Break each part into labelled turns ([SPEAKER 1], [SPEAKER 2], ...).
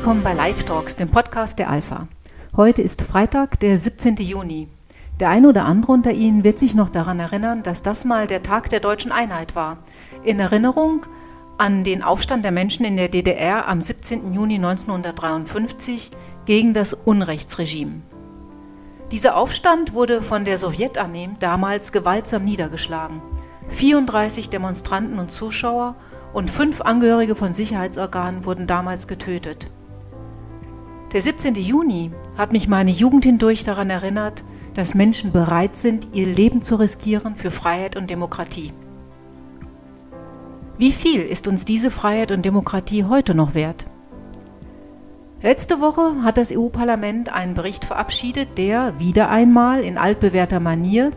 [SPEAKER 1] willkommen bei Live Talks, dem Podcast der Alpha. Heute ist Freitag, der 17. Juni. Der eine oder andere unter Ihnen wird sich noch daran erinnern, dass das mal der Tag der deutschen Einheit war. In Erinnerung an den Aufstand der Menschen in der DDR am 17. Juni 1953 gegen das Unrechtsregime. Dieser Aufstand wurde von der Sowjetarmee damals gewaltsam niedergeschlagen. 34 Demonstranten und Zuschauer und fünf Angehörige von Sicherheitsorganen wurden damals getötet. Der 17. Juni hat mich meine Jugend hindurch daran erinnert, dass Menschen bereit sind, ihr Leben zu riskieren für Freiheit und Demokratie. Wie viel ist uns diese Freiheit und Demokratie heute noch wert? Letzte Woche hat das EU-Parlament einen Bericht verabschiedet, der wieder einmal in altbewährter Manier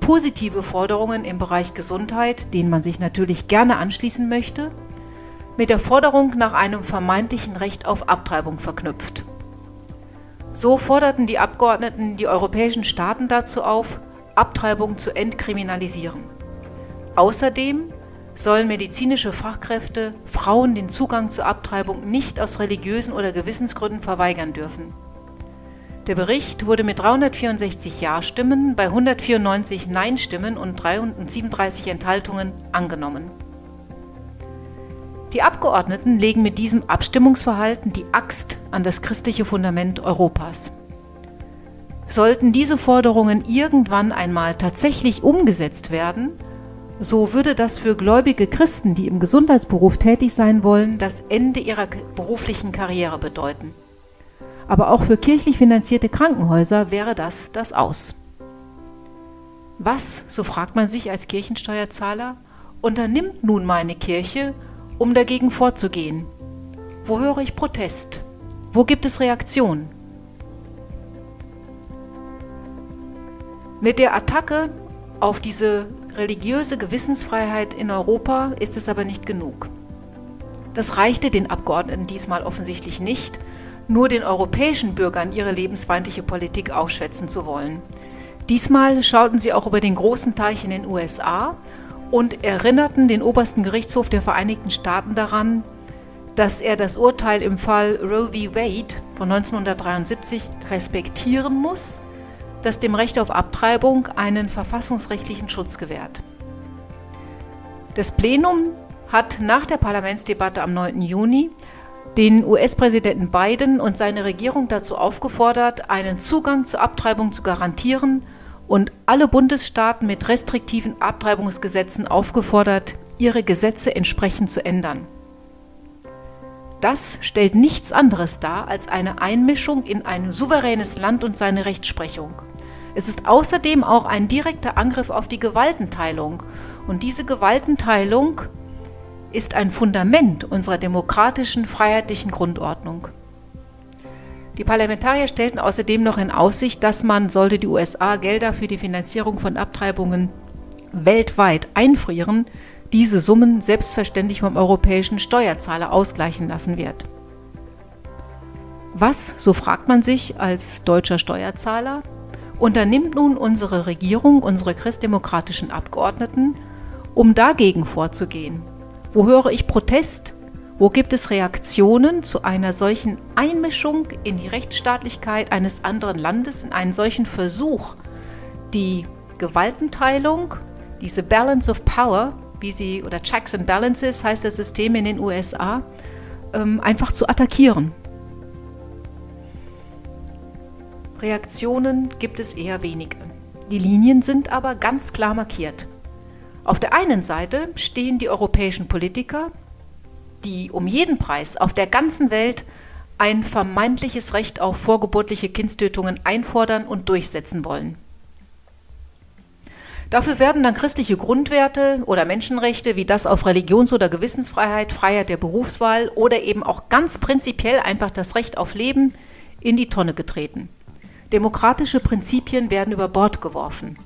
[SPEAKER 1] positive Forderungen im Bereich Gesundheit, denen man sich natürlich gerne anschließen möchte, mit der Forderung nach einem vermeintlichen Recht auf Abtreibung verknüpft. So forderten die Abgeordneten die europäischen Staaten dazu auf, Abtreibung zu entkriminalisieren. Außerdem sollen medizinische Fachkräfte Frauen den Zugang zur Abtreibung nicht aus religiösen oder Gewissensgründen verweigern dürfen. Der Bericht wurde mit 364 Ja-Stimmen bei 194 Nein-Stimmen und 337 Enthaltungen angenommen. Die Abgeordneten legen mit diesem Abstimmungsverhalten die Axt an das christliche Fundament Europas. Sollten diese Forderungen irgendwann einmal tatsächlich umgesetzt werden, so würde das für gläubige Christen, die im Gesundheitsberuf tätig sein wollen, das Ende ihrer beruflichen Karriere bedeuten aber auch für kirchlich finanzierte Krankenhäuser wäre das das Aus. Was, so fragt man sich als Kirchensteuerzahler, unternimmt nun meine Kirche, um dagegen vorzugehen? Wo höre ich Protest? Wo gibt es Reaktion? Mit der Attacke auf diese religiöse Gewissensfreiheit in Europa ist es aber nicht genug. Das reichte den Abgeordneten diesmal offensichtlich nicht, nur den europäischen Bürgern ihre lebensfeindliche Politik aufschwätzen zu wollen. Diesmal schauten sie auch über den großen Teich in den USA und erinnerten den obersten Gerichtshof der Vereinigten Staaten daran, dass er das Urteil im Fall Roe v. Wade von 1973 respektieren muss, das dem Recht auf Abtreibung einen verfassungsrechtlichen Schutz gewährt. Das Plenum hat nach der Parlamentsdebatte am 9. Juni den US-Präsidenten Biden und seine Regierung dazu aufgefordert, einen Zugang zur Abtreibung zu garantieren und alle Bundesstaaten mit restriktiven Abtreibungsgesetzen aufgefordert, ihre Gesetze entsprechend zu ändern. Das stellt nichts anderes dar als eine Einmischung in ein souveränes Land und seine Rechtsprechung. Es ist außerdem auch ein direkter Angriff auf die Gewaltenteilung. Und diese Gewaltenteilung ist ein Fundament unserer demokratischen, freiheitlichen Grundordnung. Die Parlamentarier stellten außerdem noch in Aussicht, dass man, sollte die USA Gelder für die Finanzierung von Abtreibungen weltweit einfrieren, diese Summen selbstverständlich vom europäischen Steuerzahler ausgleichen lassen wird. Was, so fragt man sich als deutscher Steuerzahler, unternimmt nun unsere Regierung, unsere christdemokratischen Abgeordneten, um dagegen vorzugehen wo höre ich Protest? Wo gibt es Reaktionen zu einer solchen Einmischung in die Rechtsstaatlichkeit eines anderen Landes, in einen solchen Versuch, die Gewaltenteilung, diese Balance of Power, wie sie, oder Checks and Balances heißt das System in den USA, ähm, einfach zu attackieren? Reaktionen gibt es eher wenige. Die Linien sind aber ganz klar markiert. Auf der einen Seite stehen die europäischen Politiker, die um jeden Preis auf der ganzen Welt ein vermeintliches Recht auf vorgeburtliche Kindstötungen einfordern und durchsetzen wollen. Dafür werden dann christliche Grundwerte oder Menschenrechte wie das auf Religions- oder Gewissensfreiheit, Freiheit der Berufswahl oder eben auch ganz prinzipiell einfach das Recht auf Leben in die Tonne getreten. Demokratische Prinzipien werden über Bord geworfen.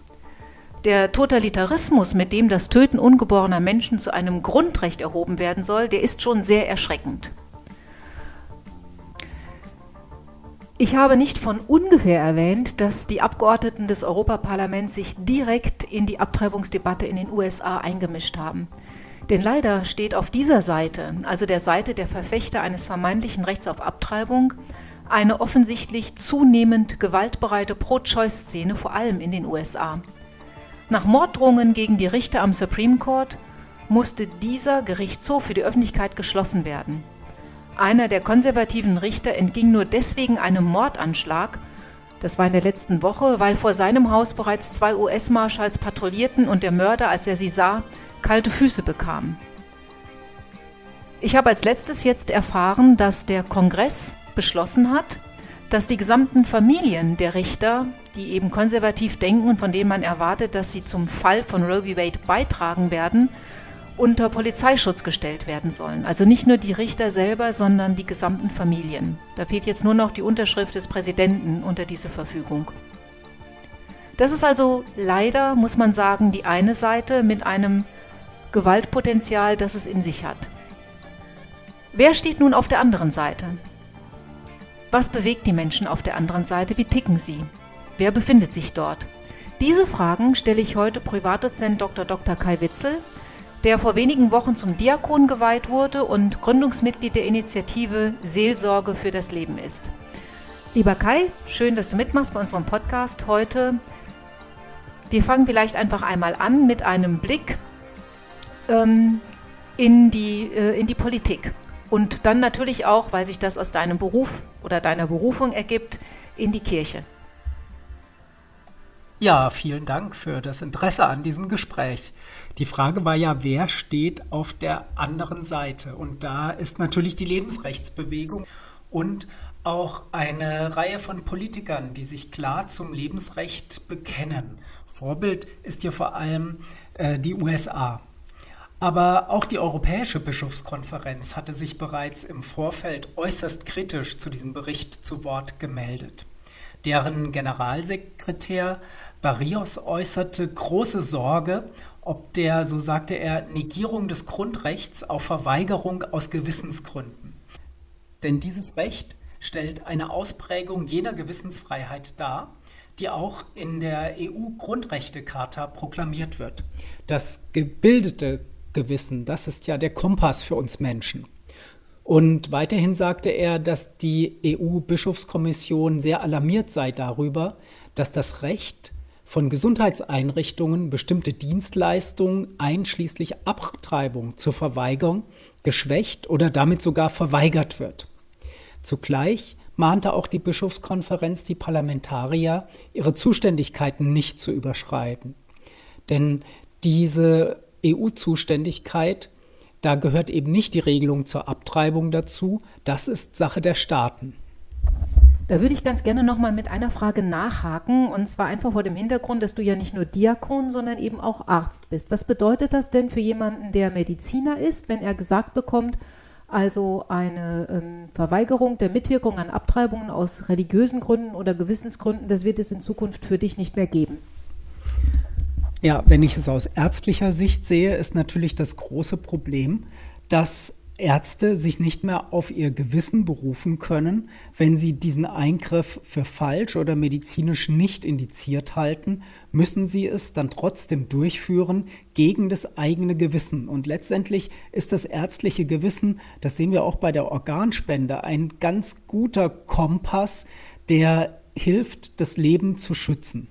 [SPEAKER 1] Der Totalitarismus, mit dem das Töten ungeborener Menschen zu einem Grundrecht erhoben werden soll, der ist schon sehr erschreckend. Ich habe nicht von ungefähr erwähnt, dass die Abgeordneten des Europaparlaments sich direkt in die Abtreibungsdebatte in den USA eingemischt haben. Denn leider steht auf dieser Seite, also der Seite der Verfechter eines vermeintlichen Rechts auf Abtreibung, eine offensichtlich zunehmend gewaltbereite Pro-Choice-Szene, vor allem in den USA. Nach Morddrohungen gegen die Richter am Supreme Court musste dieser Gerichtshof für die Öffentlichkeit geschlossen werden. Einer der konservativen Richter entging nur deswegen einem Mordanschlag, das war in der letzten Woche, weil vor seinem Haus bereits zwei US-Marschalls patrouillierten und der Mörder, als er sie sah, kalte Füße bekam. Ich habe als letztes jetzt erfahren, dass der Kongress beschlossen hat, dass die gesamten Familien der Richter, die eben konservativ denken und von denen man erwartet, dass sie zum Fall von Roe v. Wade beitragen werden, unter Polizeischutz gestellt werden sollen. Also nicht nur die Richter selber, sondern die gesamten Familien. Da fehlt jetzt nur noch die Unterschrift des Präsidenten unter diese Verfügung. Das ist also leider, muss man sagen, die eine Seite mit einem Gewaltpotenzial, das es in sich hat. Wer steht nun auf der anderen Seite? Was bewegt die Menschen auf der anderen Seite? Wie ticken sie? Wer befindet sich dort? Diese Fragen stelle ich heute Privatdozent Dr. Dr. Kai Witzel, der vor wenigen Wochen zum Diakon geweiht wurde und Gründungsmitglied der Initiative Seelsorge für das Leben ist. Lieber Kai, schön, dass du mitmachst bei unserem Podcast heute. Wir fangen vielleicht einfach einmal an mit einem Blick ähm, in, die, äh, in die Politik. Und dann natürlich auch, weil sich das aus deinem Beruf oder deiner Berufung ergibt, in die Kirche.
[SPEAKER 2] Ja, vielen Dank für das Interesse an diesem Gespräch. Die Frage war ja, wer steht auf der anderen Seite? Und da ist natürlich die Lebensrechtsbewegung und auch eine Reihe von Politikern, die sich klar zum Lebensrecht bekennen. Vorbild ist hier vor allem äh, die USA. Aber auch die Europäische Bischofskonferenz hatte sich bereits im Vorfeld äußerst kritisch zu diesem Bericht zu Wort gemeldet. Deren Generalsekretär Barrios äußerte große Sorge, ob der, so sagte er, Negierung des Grundrechts auf Verweigerung aus Gewissensgründen. Denn dieses Recht stellt eine Ausprägung jener Gewissensfreiheit dar, die auch in der EU-Grundrechtecharta proklamiert wird. Das gebildete Gewissen. Das ist ja der Kompass für uns Menschen. Und weiterhin sagte er, dass die EU-Bischofskommission sehr alarmiert sei darüber, dass das Recht von Gesundheitseinrichtungen bestimmte Dienstleistungen einschließlich Abtreibung zur Verweigerung geschwächt oder damit sogar verweigert wird. Zugleich mahnte auch die Bischofskonferenz die Parlamentarier, ihre Zuständigkeiten nicht zu überschreiten. Denn diese EU-Zuständigkeit, da gehört eben nicht die Regelung zur Abtreibung dazu. Das ist Sache der Staaten.
[SPEAKER 1] Da würde ich ganz gerne nochmal mit einer Frage nachhaken, und zwar einfach vor dem Hintergrund, dass du ja nicht nur Diakon, sondern eben auch Arzt bist. Was bedeutet das denn für jemanden, der Mediziner ist, wenn er gesagt bekommt, also eine ähm, Verweigerung der Mitwirkung an Abtreibungen aus religiösen Gründen oder Gewissensgründen, das wird es in Zukunft für dich nicht mehr geben?
[SPEAKER 2] Ja, wenn ich es aus ärztlicher Sicht sehe, ist natürlich das große Problem, dass Ärzte sich nicht mehr auf ihr Gewissen berufen können, wenn sie diesen Eingriff für falsch oder medizinisch nicht indiziert halten, müssen sie es dann trotzdem durchführen gegen das eigene Gewissen. Und letztendlich ist das ärztliche Gewissen, das sehen wir auch bei der Organspende, ein ganz guter Kompass, der hilft, das Leben zu schützen.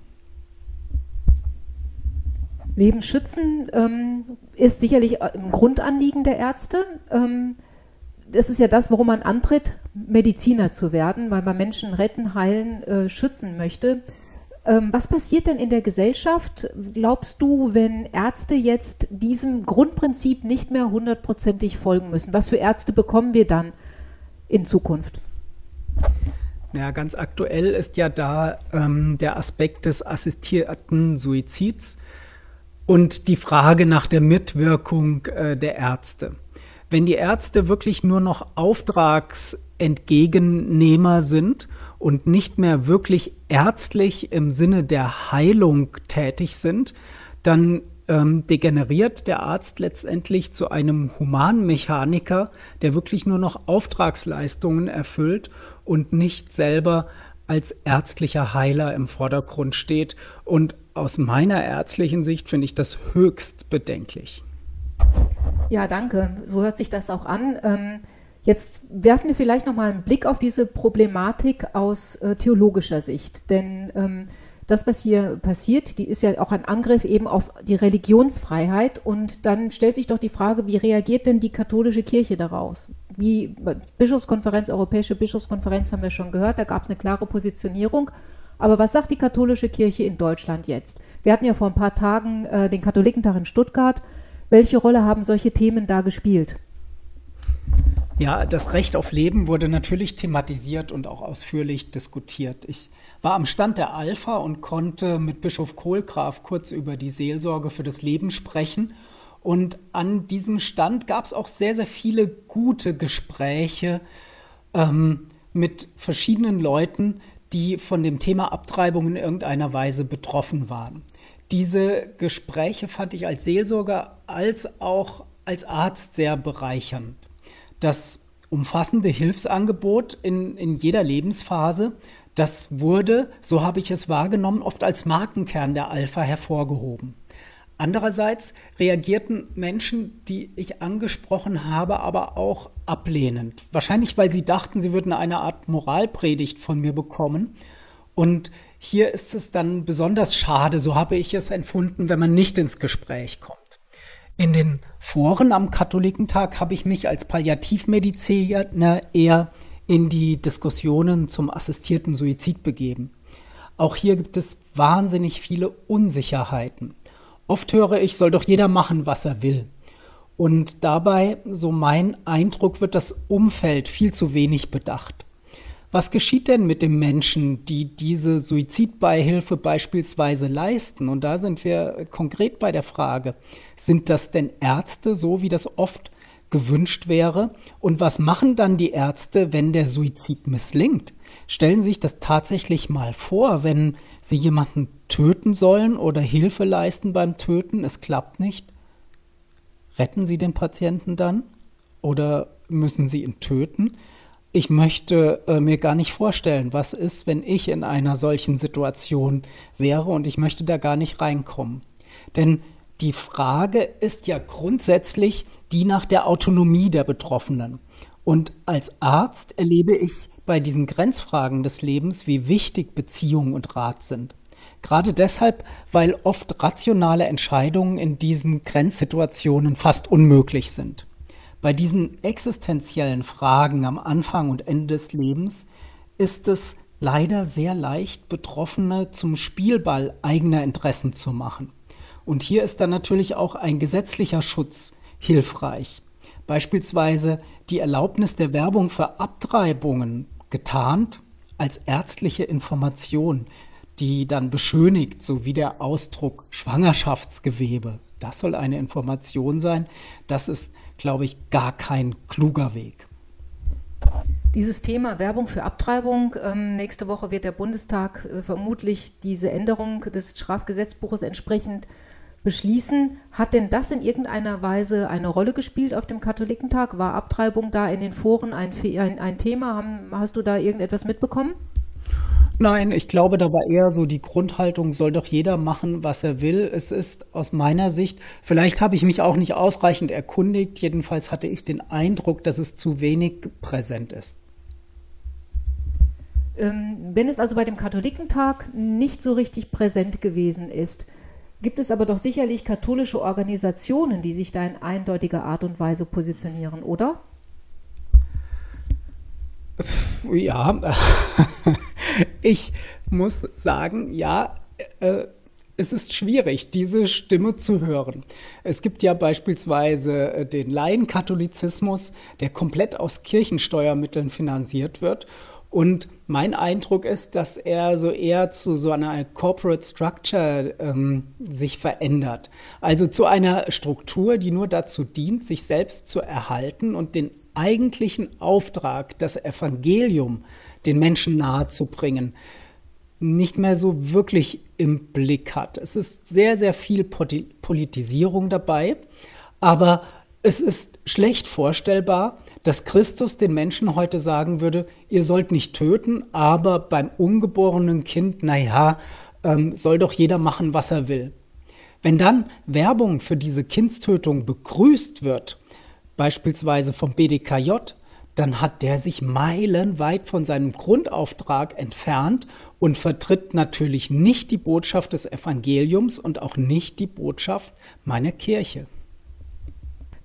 [SPEAKER 1] Leben schützen ähm, ist sicherlich ein Grundanliegen der Ärzte. Ähm, das ist ja das, worum man antritt, Mediziner zu werden, weil man Menschen retten, heilen, äh, schützen möchte. Ähm, was passiert denn in der Gesellschaft, glaubst du, wenn Ärzte jetzt diesem Grundprinzip nicht mehr hundertprozentig folgen müssen? Was für Ärzte bekommen wir dann in Zukunft?
[SPEAKER 2] Ja, ganz aktuell ist ja da ähm, der Aspekt des assistierten Suizids und die Frage nach der Mitwirkung äh, der Ärzte. Wenn die Ärzte wirklich nur noch Auftragsentgegennehmer sind und nicht mehr wirklich ärztlich im Sinne der Heilung tätig sind, dann ähm, degeneriert der Arzt letztendlich zu einem Humanmechaniker, der wirklich nur noch Auftragsleistungen erfüllt und nicht selber als ärztlicher Heiler im Vordergrund steht und aus meiner ärztlichen Sicht finde ich das höchst bedenklich.
[SPEAKER 1] Ja, danke. So hört sich das auch an. Ähm, jetzt werfen wir vielleicht noch mal einen Blick auf diese Problematik aus äh, theologischer Sicht, denn ähm, das, was hier passiert, die ist ja auch ein Angriff eben auf die Religionsfreiheit. Und dann stellt sich doch die Frage, wie reagiert denn die katholische Kirche daraus? Wie Bischofskonferenz, Europäische Bischofskonferenz haben wir schon gehört, da gab es eine klare Positionierung. Aber was sagt die katholische Kirche in Deutschland jetzt? Wir hatten ja vor ein paar Tagen äh, den Katholikentag in Stuttgart. Welche Rolle haben solche Themen da gespielt?
[SPEAKER 2] Ja, das Recht auf Leben wurde natürlich thematisiert und auch ausführlich diskutiert. Ich war am Stand der Alpha und konnte mit Bischof Kohlgraf kurz über die Seelsorge für das Leben sprechen. Und an diesem Stand gab es auch sehr, sehr viele gute Gespräche ähm, mit verschiedenen Leuten, die von dem Thema Abtreibung in irgendeiner Weise betroffen waren. Diese Gespräche fand ich als Seelsorger als auch als Arzt sehr bereichernd das umfassende Hilfsangebot in, in jeder Lebensphase, das wurde, so habe ich es wahrgenommen, oft als Markenkern der Alpha hervorgehoben. Andererseits reagierten Menschen, die ich angesprochen habe, aber auch ablehnend. Wahrscheinlich, weil sie dachten, sie würden eine Art Moralpredigt von mir bekommen. Und hier ist es dann besonders schade, so habe ich es empfunden, wenn man nicht ins Gespräch kommt. In den Foren am Katholikentag habe ich mich als Palliativmediziner eher in die Diskussionen zum assistierten Suizid begeben. Auch hier gibt es wahnsinnig viele Unsicherheiten. Oft höre ich, soll doch jeder machen, was er will. Und dabei, so mein Eindruck, wird das Umfeld viel zu wenig bedacht. Was geschieht denn mit den Menschen, die diese Suizidbeihilfe beispielsweise leisten? Und da sind wir konkret bei der Frage, sind das denn Ärzte, so wie das oft gewünscht wäre? Und was machen dann die Ärzte, wenn der Suizid misslingt? Stellen Sie sich das tatsächlich mal vor, wenn Sie jemanden töten sollen oder Hilfe leisten beim Töten, es klappt nicht. Retten Sie den Patienten dann? Oder müssen Sie ihn töten? ich möchte äh, mir gar nicht vorstellen, was ist, wenn ich in einer solchen Situation wäre und ich möchte da gar nicht reinkommen. Denn die Frage ist ja grundsätzlich die nach der Autonomie der Betroffenen. Und als Arzt erlebe ich bei diesen Grenzfragen des Lebens, wie wichtig Beziehung und Rat sind. Gerade deshalb, weil oft rationale Entscheidungen in diesen Grenzsituationen fast unmöglich sind. Bei diesen existenziellen Fragen am Anfang und Ende des Lebens ist es leider sehr leicht, Betroffene zum Spielball eigener Interessen zu machen. Und hier ist dann natürlich auch ein gesetzlicher Schutz hilfreich. Beispielsweise die Erlaubnis der Werbung für Abtreibungen getarnt als ärztliche Information, die dann beschönigt, so wie der Ausdruck Schwangerschaftsgewebe. Das soll eine Information sein. Das ist glaube ich, gar kein kluger Weg.
[SPEAKER 1] Dieses Thema Werbung für Abtreibung. Ähm, nächste Woche wird der Bundestag äh, vermutlich diese Änderung des Strafgesetzbuches entsprechend beschließen. Hat denn das in irgendeiner Weise eine Rolle gespielt auf dem Katholikentag? War Abtreibung da in den Foren ein, ein, ein Thema? Haben, hast du da irgendetwas mitbekommen?
[SPEAKER 2] Nein, ich glaube, da war eher so die Grundhaltung, soll doch jeder machen, was er will. Es ist aus meiner Sicht, vielleicht habe ich mich auch nicht ausreichend erkundigt, jedenfalls hatte ich den Eindruck, dass es zu wenig präsent ist.
[SPEAKER 1] Ähm, wenn es also bei dem Katholikentag nicht so richtig präsent gewesen ist, gibt es aber doch sicherlich katholische Organisationen, die sich da in eindeutiger Art und Weise positionieren, oder?
[SPEAKER 2] Ja, ich muss sagen, ja, äh, es ist schwierig, diese Stimme zu hören. Es gibt ja beispielsweise äh, den Laienkatholizismus, der komplett aus Kirchensteuermitteln finanziert wird. Und mein Eindruck ist, dass er so eher zu so einer Corporate Structure ähm, sich verändert. Also zu einer Struktur, die nur dazu dient, sich selbst zu erhalten und den eigentlichen Auftrag, das Evangelium den Menschen nahezubringen, nicht mehr so wirklich im Blick hat. Es ist sehr, sehr viel Politisierung dabei, aber es ist schlecht vorstellbar, dass Christus den Menschen heute sagen würde, ihr sollt nicht töten, aber beim ungeborenen Kind, naja, ähm, soll doch jeder machen, was er will. Wenn dann Werbung für diese Kindstötung begrüßt wird, beispielsweise vom BDKJ, dann hat der sich meilenweit von seinem Grundauftrag entfernt und vertritt natürlich nicht die Botschaft des Evangeliums und auch nicht die Botschaft meiner Kirche.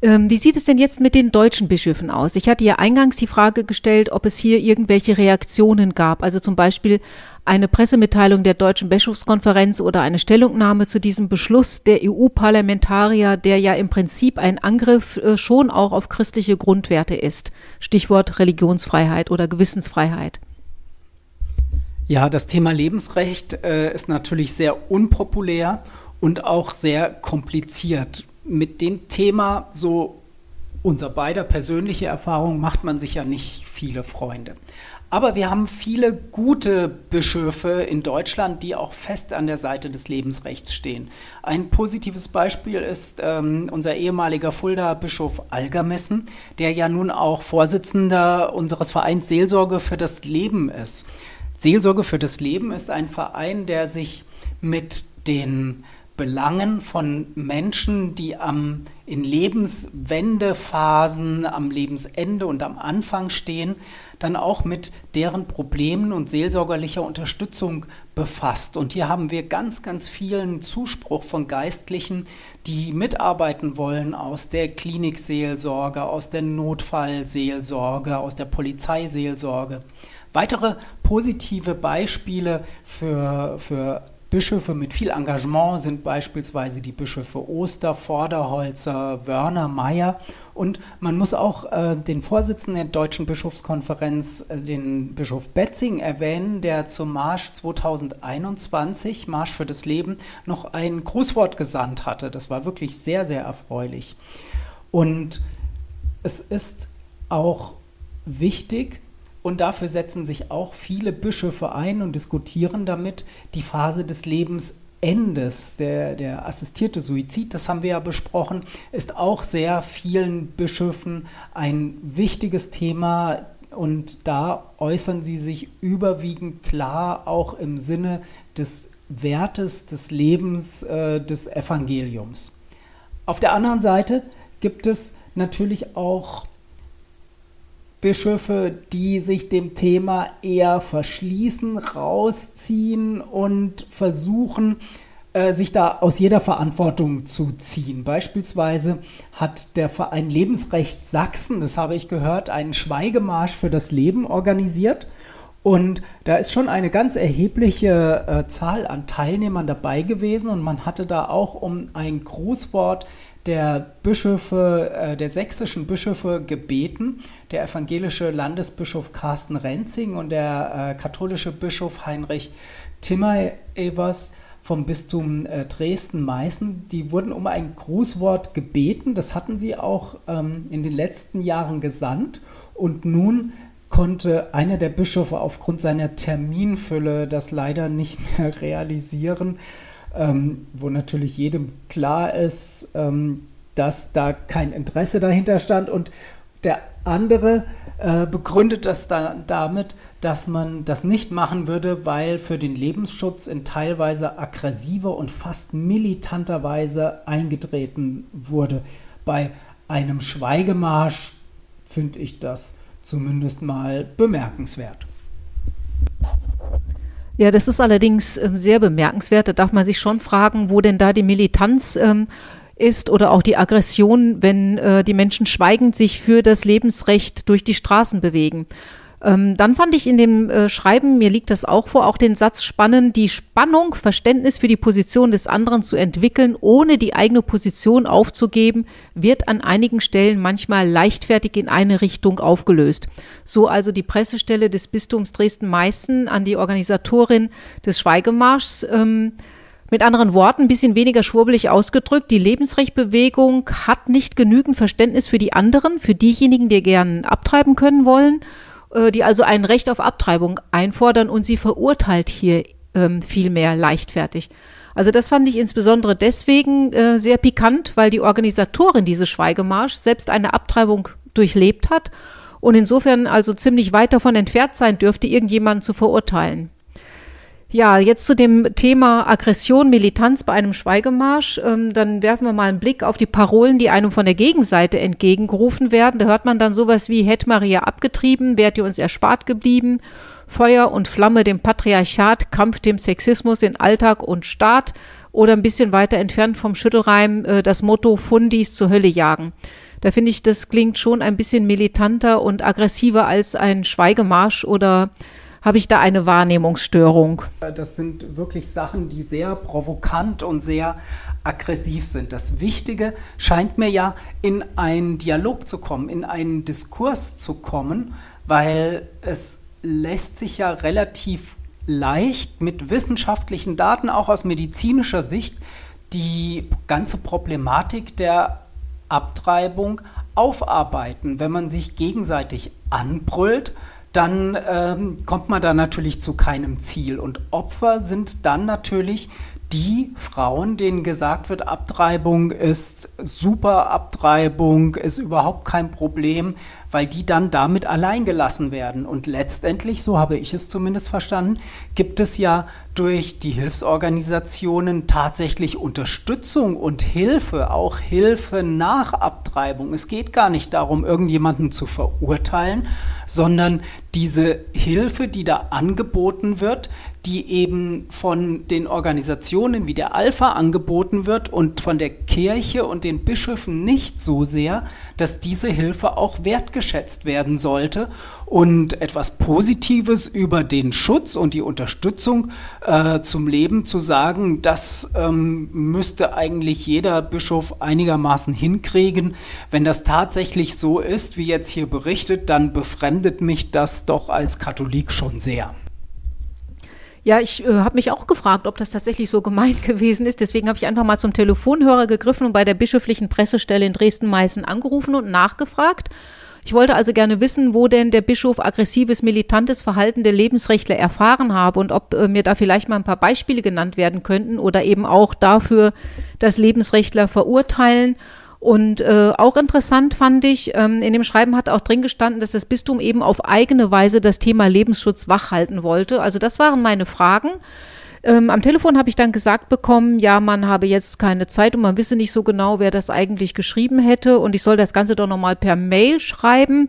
[SPEAKER 1] Ähm, wie sieht es denn jetzt mit den deutschen Bischöfen aus? Ich hatte ja eingangs die Frage gestellt, ob es hier irgendwelche Reaktionen gab, also zum Beispiel eine Pressemitteilung der Deutschen Bischofskonferenz oder eine Stellungnahme zu diesem Beschluss der EU-Parlamentarier, der ja im Prinzip ein Angriff äh, schon auch auf christliche Grundwerte ist. Stichwort Religionsfreiheit oder Gewissensfreiheit.
[SPEAKER 2] Ja, das Thema Lebensrecht äh, ist natürlich sehr unpopulär und auch sehr kompliziert mit dem Thema, so unser beider persönliche Erfahrung, macht man sich ja nicht viele Freunde. Aber wir haben viele gute Bischöfe in Deutschland, die auch fest an der Seite des Lebensrechts stehen. Ein positives Beispiel ist ähm, unser ehemaliger Fulda-Bischof Algermessen, der ja nun auch Vorsitzender unseres Vereins Seelsorge für das Leben ist. Seelsorge für das Leben ist ein Verein, der sich mit den Belangen von Menschen, die am, in Lebenswendephasen, am Lebensende und am Anfang stehen, dann auch mit deren Problemen und seelsorgerlicher Unterstützung befasst. Und hier haben wir ganz, ganz vielen Zuspruch von Geistlichen, die mitarbeiten wollen aus der Klinikseelsorge, aus der Notfallseelsorge, aus der Polizeiseelsorge. Weitere positive Beispiele für, für Bischöfe mit viel Engagement sind beispielsweise die Bischöfe Oster, Vorderholzer, Wörner, Meyer. Und man muss auch äh, den Vorsitzenden der Deutschen Bischofskonferenz, äh, den Bischof Betzing, erwähnen, der zum Marsch 2021, Marsch für das Leben, noch ein Grußwort gesandt hatte. Das war wirklich sehr, sehr erfreulich. Und es ist auch wichtig, und dafür setzen sich auch viele Bischöfe ein und diskutieren damit die Phase des Lebensendes, der, der assistierte Suizid, das haben wir ja besprochen, ist auch sehr vielen Bischöfen ein wichtiges Thema. Und da äußern sie sich überwiegend klar auch im Sinne des Wertes des Lebens äh, des Evangeliums. Auf der anderen Seite gibt es natürlich auch Bischöfe, die sich dem Thema eher verschließen, rausziehen und versuchen, äh, sich da aus jeder Verantwortung zu ziehen. Beispielsweise hat der Verein Lebensrecht Sachsen, das habe ich gehört, einen Schweigemarsch für das Leben organisiert. Und da ist schon eine ganz erhebliche äh, Zahl an Teilnehmern dabei gewesen und man hatte da auch um ein Grußwort der Bischöfe, äh, der sächsischen Bischöfe gebeten, der evangelische Landesbischof Carsten Renzing und der äh, katholische Bischof Heinrich Timmer-Evers vom Bistum äh, Dresden-Meißen, die wurden um ein Grußwort gebeten. Das hatten sie auch ähm, in den letzten Jahren gesandt. Und nun konnte einer der Bischöfe aufgrund seiner Terminfülle das leider nicht mehr realisieren ähm, wo natürlich jedem klar ist, ähm, dass da kein Interesse dahinter stand. Und der andere äh, begründet das dann damit, dass man das nicht machen würde, weil für den Lebensschutz in teilweise aggressiver und fast militanter Weise eingetreten wurde. Bei einem Schweigemarsch finde ich das zumindest mal bemerkenswert.
[SPEAKER 1] Ja, das ist allerdings ähm, sehr bemerkenswert. Da darf man sich schon fragen, wo denn da die Militanz ähm, ist oder auch die Aggression, wenn äh, die Menschen schweigend sich für das Lebensrecht durch die Straßen bewegen. Ähm, dann fand ich in dem äh, Schreiben, mir liegt das auch vor, auch den Satz spannend, die Spannung, Verständnis für die Position des anderen zu entwickeln, ohne die eigene Position aufzugeben, wird an einigen Stellen manchmal leichtfertig in eine Richtung aufgelöst. So also die Pressestelle des Bistums Dresden-Meißen an die Organisatorin des Schweigemarschs. Ähm, mit anderen Worten, ein bisschen weniger schwurbelig ausgedrückt, die Lebensrechtbewegung hat nicht genügend Verständnis für die anderen, für diejenigen, die gern abtreiben können wollen die also ein Recht auf Abtreibung einfordern und sie verurteilt hier ähm, vielmehr leichtfertig. Also das fand ich insbesondere deswegen äh, sehr pikant, weil die Organisatorin dieses Schweigemarsch selbst eine Abtreibung durchlebt hat und insofern also ziemlich weit davon entfernt sein dürfte, irgendjemanden zu verurteilen. Ja, jetzt zu dem Thema Aggression, Militanz bei einem Schweigemarsch. Ähm, dann werfen wir mal einen Blick auf die Parolen, die einem von der Gegenseite entgegengerufen werden. Da hört man dann sowas wie, hätte Maria abgetrieben, wärt ihr uns erspart geblieben. Feuer und Flamme dem Patriarchat, Kampf dem Sexismus in Alltag und Staat. Oder ein bisschen weiter entfernt vom Schüttelreim äh, das Motto Fundis zur Hölle jagen. Da finde ich, das klingt schon ein bisschen militanter und aggressiver als ein Schweigemarsch oder habe ich da eine Wahrnehmungsstörung?
[SPEAKER 2] Das sind wirklich Sachen, die sehr provokant und sehr aggressiv sind. Das Wichtige scheint mir ja, in einen Dialog zu kommen, in einen Diskurs zu kommen, weil es lässt sich ja relativ leicht mit wissenschaftlichen Daten, auch aus medizinischer Sicht, die ganze Problematik der Abtreibung aufarbeiten. Wenn man sich gegenseitig anbrüllt, dann ähm, kommt man da natürlich zu keinem Ziel. Und Opfer sind dann natürlich die Frauen, denen gesagt wird, Abtreibung ist super, Abtreibung ist überhaupt kein Problem, weil die dann damit allein gelassen werden. Und letztendlich, so habe ich es zumindest verstanden, gibt es ja durch die Hilfsorganisationen tatsächlich Unterstützung und Hilfe, auch Hilfe nach Abtreibung. Es geht gar nicht darum, irgendjemanden zu verurteilen, sondern diese Hilfe, die da angeboten wird, die eben von den Organisationen wie der Alpha angeboten wird und von der Kirche und den Bischöfen nicht so sehr, dass diese Hilfe auch wertgeschätzt werden sollte und etwas Positives über den Schutz und die Unterstützung äh, zum Leben zu sagen, das ähm, müsste eigentlich jeder Bischof einigermaßen hinkriegen. Wenn das tatsächlich so ist, wie jetzt hier berichtet, dann befremdet mich das doch als Katholik schon sehr.
[SPEAKER 1] Ja, ich äh, habe mich auch gefragt, ob das tatsächlich so gemeint gewesen ist. Deswegen habe ich einfach mal zum Telefonhörer gegriffen und bei der bischöflichen Pressestelle in Dresden-Meißen angerufen und nachgefragt. Ich wollte also gerne wissen, wo denn der Bischof aggressives, militantes Verhalten der Lebensrechtler erfahren habe und ob äh, mir da vielleicht mal ein paar Beispiele genannt werden könnten oder eben auch dafür, dass Lebensrechtler verurteilen und äh, auch interessant fand ich, ähm, in dem Schreiben hat auch drin gestanden, dass das Bistum eben auf eigene Weise das Thema Lebensschutz wachhalten wollte. Also das waren meine Fragen. Ähm, am Telefon habe ich dann gesagt bekommen, ja, man habe jetzt keine Zeit und man wisse nicht so genau, wer das eigentlich geschrieben hätte und ich soll das Ganze doch nochmal per Mail schreiben.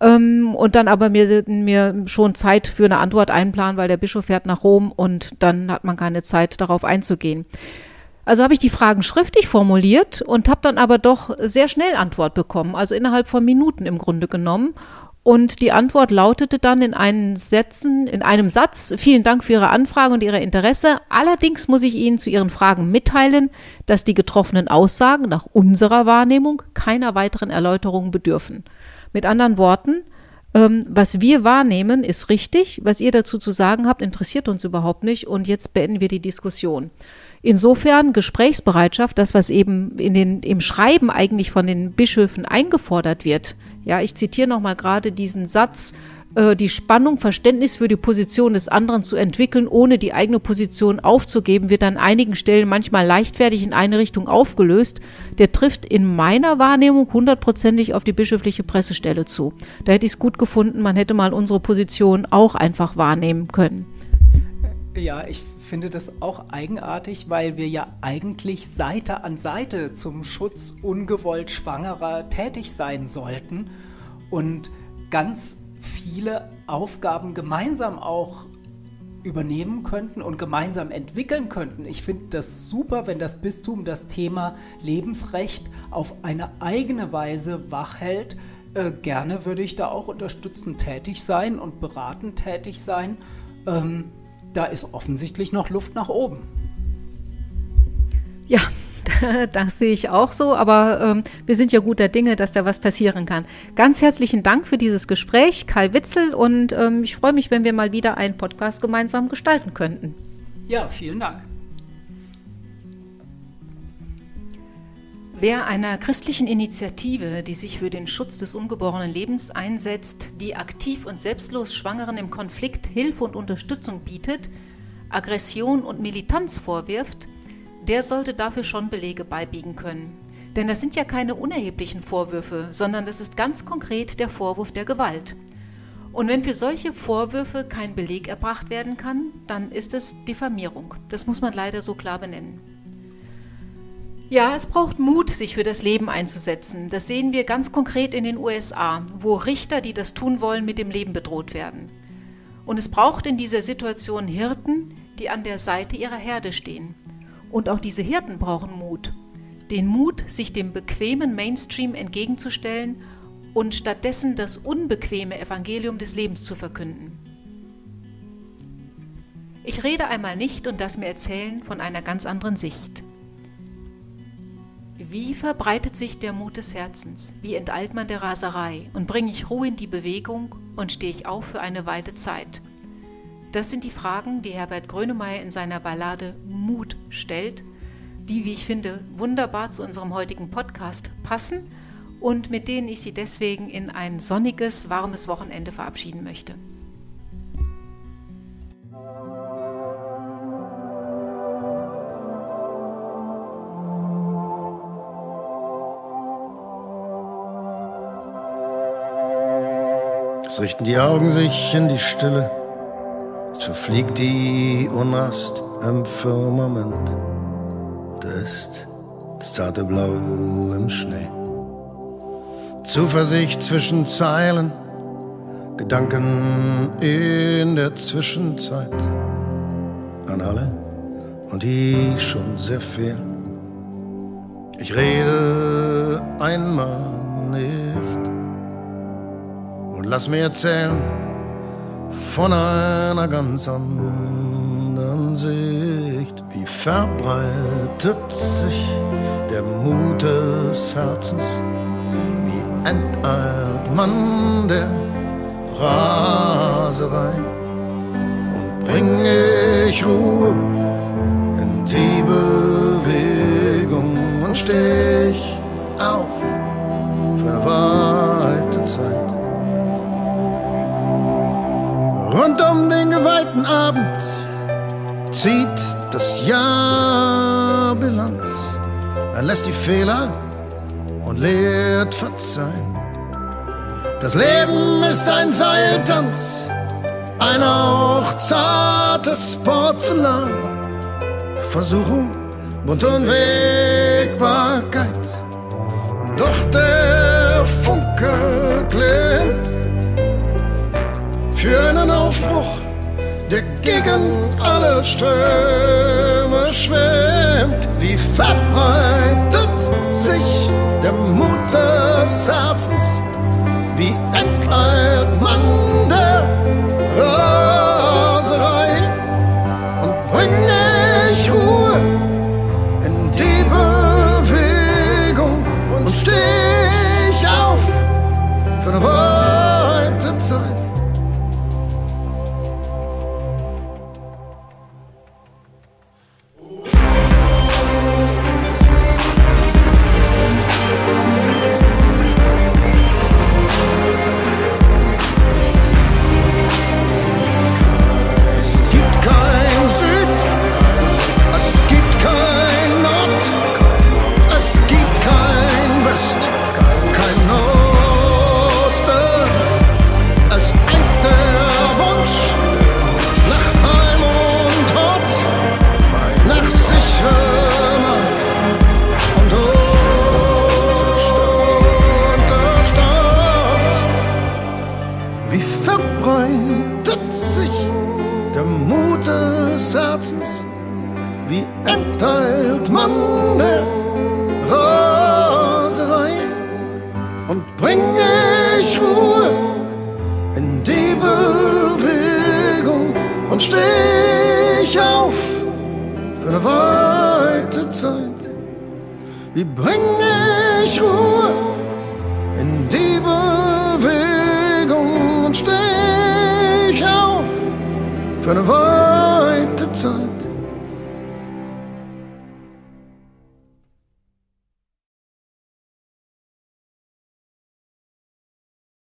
[SPEAKER 1] Ähm, und dann aber mir, mir schon Zeit für eine Antwort einplanen, weil der Bischof fährt nach Rom und dann hat man keine Zeit, darauf einzugehen. Also habe ich die Fragen schriftlich formuliert und habe dann aber doch sehr schnell Antwort bekommen, also innerhalb von Minuten im Grunde genommen. Und die Antwort lautete dann in einem Sätzen, in einem Satz, vielen Dank für Ihre Anfrage und Ihr Interesse. Allerdings muss ich Ihnen zu Ihren Fragen mitteilen, dass die getroffenen Aussagen nach unserer Wahrnehmung keiner weiteren Erläuterung bedürfen. Mit anderen Worten, ähm, was wir wahrnehmen, ist richtig. Was ihr dazu zu sagen habt, interessiert uns überhaupt nicht. Und jetzt beenden wir die Diskussion. Insofern Gesprächsbereitschaft, das, was eben in den, im Schreiben eigentlich von den Bischöfen eingefordert wird. Ja, ich zitiere nochmal gerade diesen Satz, äh, die Spannung, Verständnis für die Position des anderen zu entwickeln, ohne die eigene Position aufzugeben, wird an einigen Stellen manchmal leichtfertig in eine Richtung aufgelöst. Der trifft in meiner Wahrnehmung hundertprozentig auf die bischöfliche Pressestelle zu. Da hätte ich es gut gefunden, man hätte mal unsere Position auch einfach wahrnehmen können.
[SPEAKER 2] Ja, ich finde das auch eigenartig, weil wir ja eigentlich Seite an Seite zum Schutz ungewollt Schwangerer tätig sein sollten und ganz viele Aufgaben gemeinsam auch übernehmen könnten und gemeinsam entwickeln könnten. Ich finde das super, wenn das Bistum das Thema Lebensrecht auf eine eigene Weise wachhält. Äh, gerne würde ich da auch unterstützend tätig sein und beratend tätig sein. Ähm, da ist offensichtlich noch Luft nach oben.
[SPEAKER 1] Ja, das sehe ich auch so, aber ähm, wir sind ja guter Dinge, dass da was passieren kann. Ganz herzlichen Dank für dieses Gespräch, Kai Witzel, und ähm, ich freue mich, wenn wir mal wieder einen Podcast gemeinsam gestalten könnten.
[SPEAKER 2] Ja, vielen Dank.
[SPEAKER 1] Wer einer christlichen Initiative, die sich für den Schutz des ungeborenen Lebens einsetzt, die aktiv und selbstlos Schwangeren im Konflikt Hilfe und Unterstützung bietet, Aggression und Militanz vorwirft, der sollte dafür schon Belege beibiegen können. Denn das sind ja keine unerheblichen Vorwürfe, sondern das ist ganz konkret der Vorwurf der Gewalt. Und wenn für solche Vorwürfe kein Beleg erbracht werden kann, dann ist es Diffamierung. Das muss man leider so klar benennen. Ja, es braucht Mut, sich für das Leben einzusetzen. Das sehen wir ganz konkret in den USA, wo Richter, die das tun wollen, mit dem Leben bedroht werden. Und es braucht in dieser Situation Hirten, die an der Seite ihrer Herde stehen. Und auch diese Hirten brauchen Mut. Den Mut, sich dem bequemen Mainstream entgegenzustellen und stattdessen das unbequeme Evangelium des Lebens zu verkünden. Ich rede einmal nicht und das mir erzählen von einer ganz anderen Sicht. Wie verbreitet sich der Mut des Herzens? Wie enteilt man der Raserei? Und bringe ich Ruhe in die Bewegung und stehe ich auf für eine weite Zeit? Das sind die Fragen, die Herbert Grönemeyer in seiner Ballade Mut stellt, die, wie ich finde, wunderbar zu unserem heutigen Podcast passen und mit denen ich Sie deswegen in ein sonniges, warmes Wochenende verabschieden möchte.
[SPEAKER 3] Es richten die Augen sich in die Stille, es verfliegt die Unrast im Firmament. Da ist das zarte Blau im Schnee. Zuversicht zwischen Zeilen, Gedanken in der Zwischenzeit. An alle und die schon sehr viel. Ich rede einmal nicht und lass mir erzählen von einer ganz anderen Sicht. Wie verbreitet sich der Mut des Herzens? enteilt man der Raserei und bring ich Ruhe in die Bewegung und steh ich auf für eine weite Zeit. Rund um den geweihten Abend zieht das Jahr Bilanz. Er lässt die Fehler und lehrt verzeihen. Das Leben ist ein Seiltanz, ein auch zartes Porzellan. Versuchung, und Wegbarkeit. Doch der Funke klärt für einen Aufbruch, der gegen alle Ströme schwimmt. Wie verbreitet